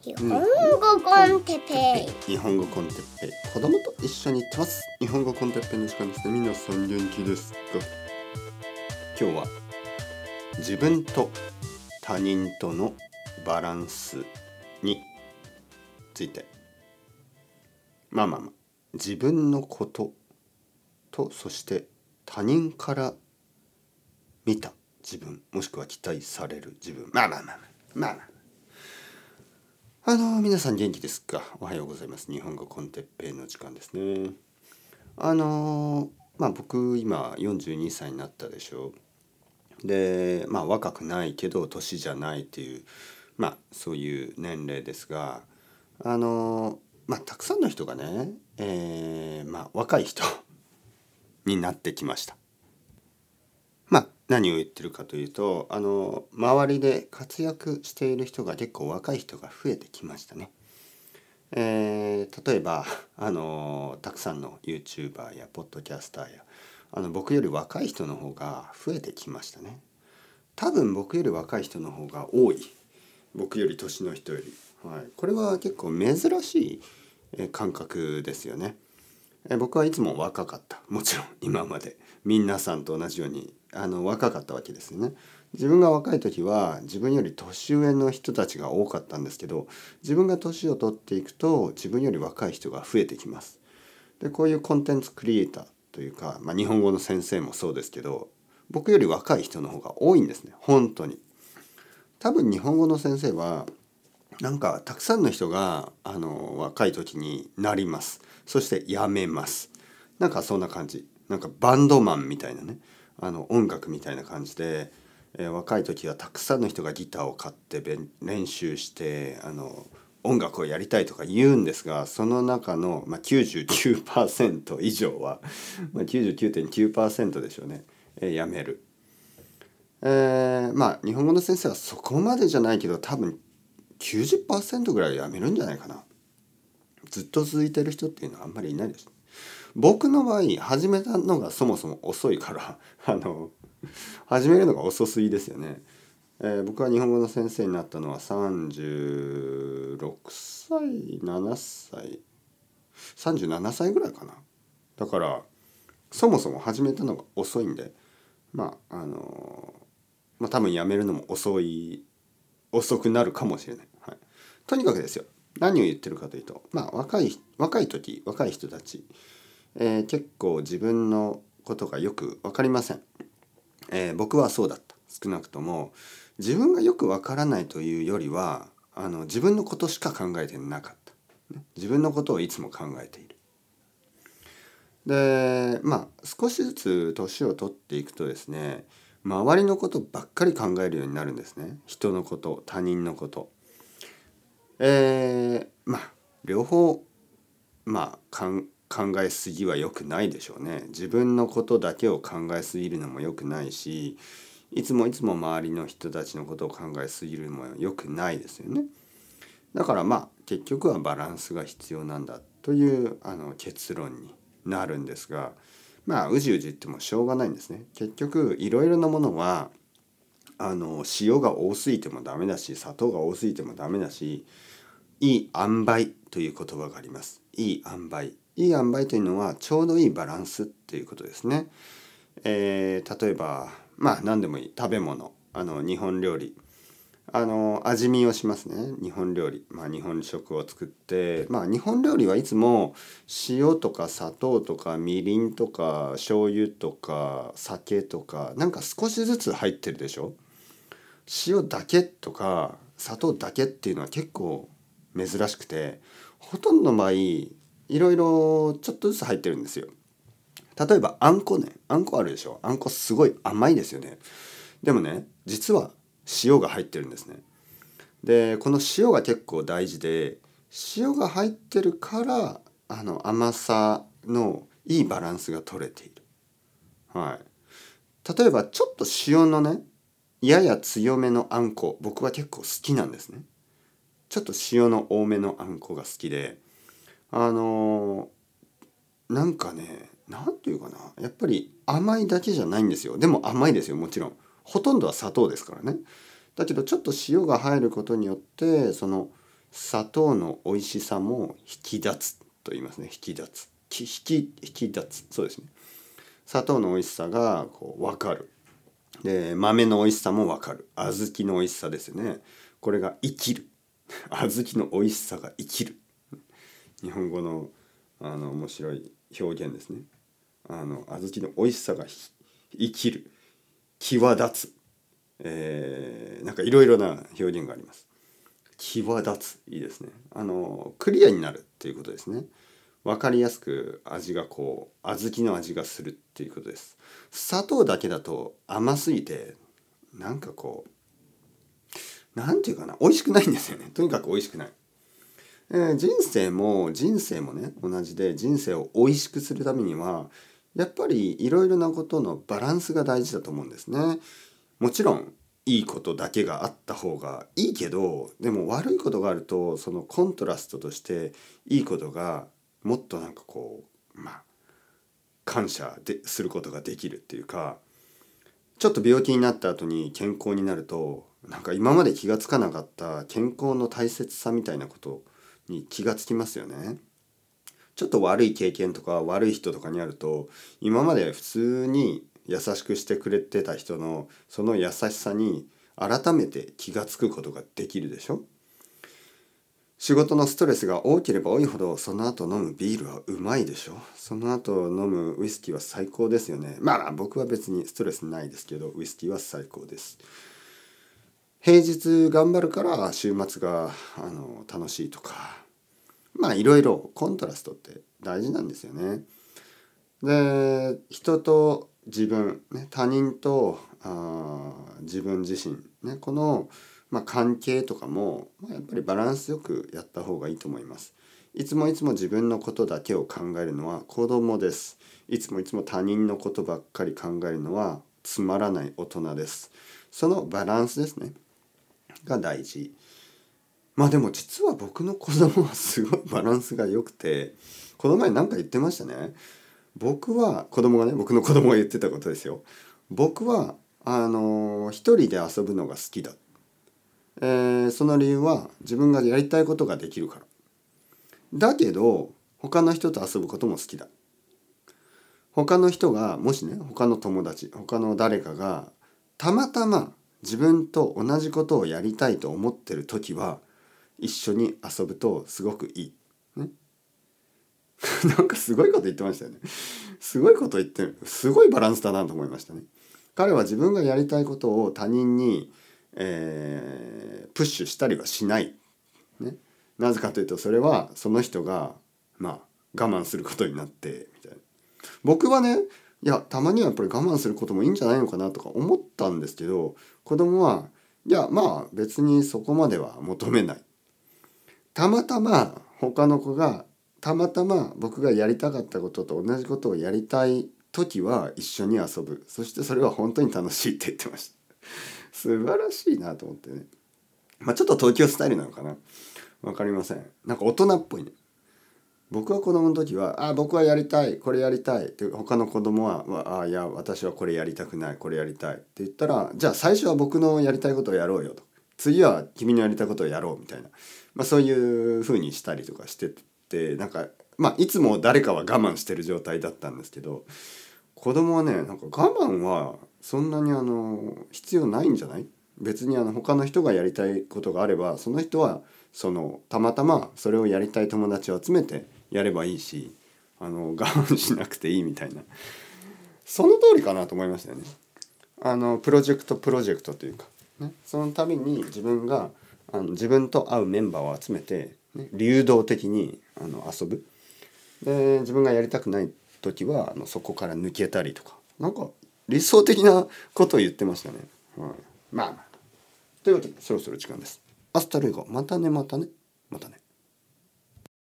日本語コンテッペイ。日本語コンテッペイ。子供と一緒に行ってます日本語コンテッペイの時間ですね。皆さん元気ですか今日は自分と他人とのバランスについて。まあまあまあ。自分のこととそして他人から見た自分。もしくは期待される自分。まあまあまあまあ。まあまあ。あの皆さん元気ですか？おはようございます。日本語コンテッペイの時間ですね。あのまあ僕今42歳になったでしょ。うでまあ若くないけど年じゃないっていうまあそういう年齢ですがあのまあたくさんの人がね、えー、まあ若い人になってきました。まあ何を言ってるかというとあの周りで活躍している人が結構若い人が増えてきましたね。えー、例えば あのたくさんの YouTuber やポッドキャスターやあの僕より若い人の方が増えてきましたね。多分僕より若い人の方が多い僕より年の人より、はい、これは結構珍しい感覚ですよね。僕はいつも若かったもちろん今まで皆さんと同じようにあの若かったわけですよね。自分が若い時は自分より年上の人たちが多かったんですけど自分が年を取っていくと自分より若い人が増えてきます。でこういうコンテンツクリエイターというか、まあ、日本語の先生もそうですけど僕より若い人の方が多いんですね本当に。多分日本語の先生はなんかたくさんの人があの若い時になります。そして辞めます。なんかそんな感じ。なんかバンドマンみたいなね。あの音楽みたいな感じで、えー、若い時はたくさんの人がギターを買って練習してあの音楽をやりたいとか言うんですがその中の、まあ、99%以上は、ま、99.9%でしょうね、えー、やめる。えー、まあ日本語の先生はそこまでじゃないけど多分90%ぐらいやめるんじゃないかな。ずっと続いてる人っていうのはあんまりいないです。僕の場合始めたのがそもそも遅いから あの始めるのが遅すぎですよね。えー、僕は日本語の先生になったのは36歳7歳37歳ぐらいかな。だからそもそも始めたのが遅いんでまああのまあ多分やめるのも遅い遅くなるかもしれない。はい、とにかくですよ。何を言ってるかというとまあ若い若い時若い人たちえー、結構自分のことがよく分かりません、えー、僕はそうだった。少なくとも自分がよく分からないというよりはあの自分のことしか考えてなかった、自分のことをいつも考えている。でまあ少しずつ年を取っていくとですね周りのことばっかり考えるようになるんですね人のこと他人のことえー、まあ両方まあ考えすぎは良くないでしょうね。自分のことだけを考えすぎるのも良くないしいつもいつも周りの人たちのことを考えすぎるのも良くないですよね。だからまあ結局はバランスが必要なんだというあの結論になるんですがまあうじうじ言ってもしょうがないんですね。結局いろいろなものはあの塩が多すぎてもダメだし砂糖が多すぎてもダメだしいい塩梅という言葉があります。いい塩梅いい塩梅というのはちょうどいいバランスっていうことですね。えー、例えばまあ何でもいい食べ物あの日本料理あの味見をしますね。日本料理、まあ、日本食を作って。まあ日本料理はいつも塩とか砂糖とかみりんとか醤油とか酒とかなんか少しずつ入ってるでしょ？塩だけとか砂糖だけっていうのは結構珍しくてほとんどの場合いろいろちょっとずつ入ってるんですよ。例えばあんこね。あんこあるでしょ？あんこすごい甘いですよね。でもね実は塩が入ってるんですね。でこの塩が結構大事で塩が入ってるからあの甘さのいいバランスが取れている。はい。例えばちょっと塩のねやや強めのあんこ僕は結構好きなんですね。ちょっと塩の多めのあんこが好きであのなんかね何て言うかなやっぱり甘いだけじゃないんですよでも甘いですよもちろんほとんどは砂糖ですからね。だけどちょっと塩が入ることによってその砂糖の美味しさも引き出つと言いますね。引き出つ。引き引き出つ。そうですね。砂糖の美味しさがこう分かる。で豆の美味しさも分かる。小豆の美味しさですね。これが生きる。小豆の美味しさが生きる。日本語のあの面白い表現ですね。あの小豆の美味しさが生きる。際立つ、えー、なんかいろいろな表現があります。際立つ。いいですね。あのクリアになるっていうことですね。分かりやすく味がこう小豆の味がするっていうことです。砂糖だけだと甘すぎてなんかこうなんていうかな美味しくないんですよね。とにかく美味しくない、えー人生も人生もね同じで人生を美味しくするためにはやっぱりいろいろなことのバランスが大事だと思うんですねもちろんいいことだけがあった方がいいけどでも悪いことがあるとそのコントラストとしていいことがもっとなんかこうまあ感謝ですることができるっていうかちょっと病気になった後に健康になるとなんか今まで気が付かなかった健康の大切さみたいなことに気がつきますよね。ちょっと悪い経験とか悪い人とかにあると今まで普通に優しくしてくれてた人のその優しさに改めて気が付くことができるでしょ？仕事のストレスが多ければ多いほどその後飲むビールはうまいでしょ？その後飲むウイスキーは最高ですよね。まあ僕は別にストレスないですけどウイスキーは最高です。平日頑張るから週末があの楽しいとか。まあいろいろコントラストって大事なんですよねで人と自分、ね、他人とあ自分自身、ね、この、まあ、関係とかも、まあ、やっぱりバランスよくやった方がいいと思います。いつもいつも自分のことだけを考えるのは子供です。いつもいつも他人のことばっかり考えるのはつまらない大人です。そのバランスですね。が大事。まあでも実は僕の子供はすごいバランスが良くて、この前何か言ってましたね。僕は子供がね僕の子供が言ってたことですよ。僕はあの一人で遊ぶのが好きだ、えー、その理由は自分がやりたいことができるから。だけど他の人と遊ぶことも好きだ。他の人がもしね他の友達他の誰かがたまたま自分と同じことをやりたいと思ってる時は一緒に遊ぶとすごくいい。ね、なんかすごいこと言ってましたよね。すごいこと言ってる。すごいバランスだなと思いましたね。彼は自分がやりたいことを他人に、えー、プッシュしたりはしない。ね。なぜかというとそれはその人がまあ我慢することになってみたいな。僕はねいやたまにはやっぱり我慢することもいいんじゃないのかなとか思ったんですけど子供はいやまあ別にそこまでは求めない。たまたま他の子がたまたま僕がやりたかったことと同じことをやりたい時は一緒に遊ぶ。そしてそれは本当に楽しいって言ってました。素晴らしいなと思ってね。まあちょっと東京スタイルなのかな。わかりません。なんか大人っぽいね。僕は子供の時は「あ僕はやりたいこれやりたい」って他の子供は「あいや私はこれやりたくないこれやりたい」って言ったら「じゃあ最初は僕のやりたいことをやろうよ」と。次は君のやりたいことをやろうみたいな、まあ、そういうふうにしたりとかしてってなんかまあいつも誰かは我慢してる状態だったんですけど子供はねなんか我慢はそんなにあの必要ないんじゃない？別にあの他の人がやりたいことがあればその人はそのたまたまそれをやりたい友達を集めてやればいいしあの我慢しなくていいみたいな。その通りかなと思いましたよね。あのプロジェクトプロジェクトというか、ね、そのために自分があの自分と会うメンバーを集めて、ね、流動的にあの遊ぶで自分がやりたくない時はあのそこから抜けたりとかなんか理想的なことを言ってましたね。はい、まあまあということでそろそろ時間です。アスタルイゴまたねまたねまたね。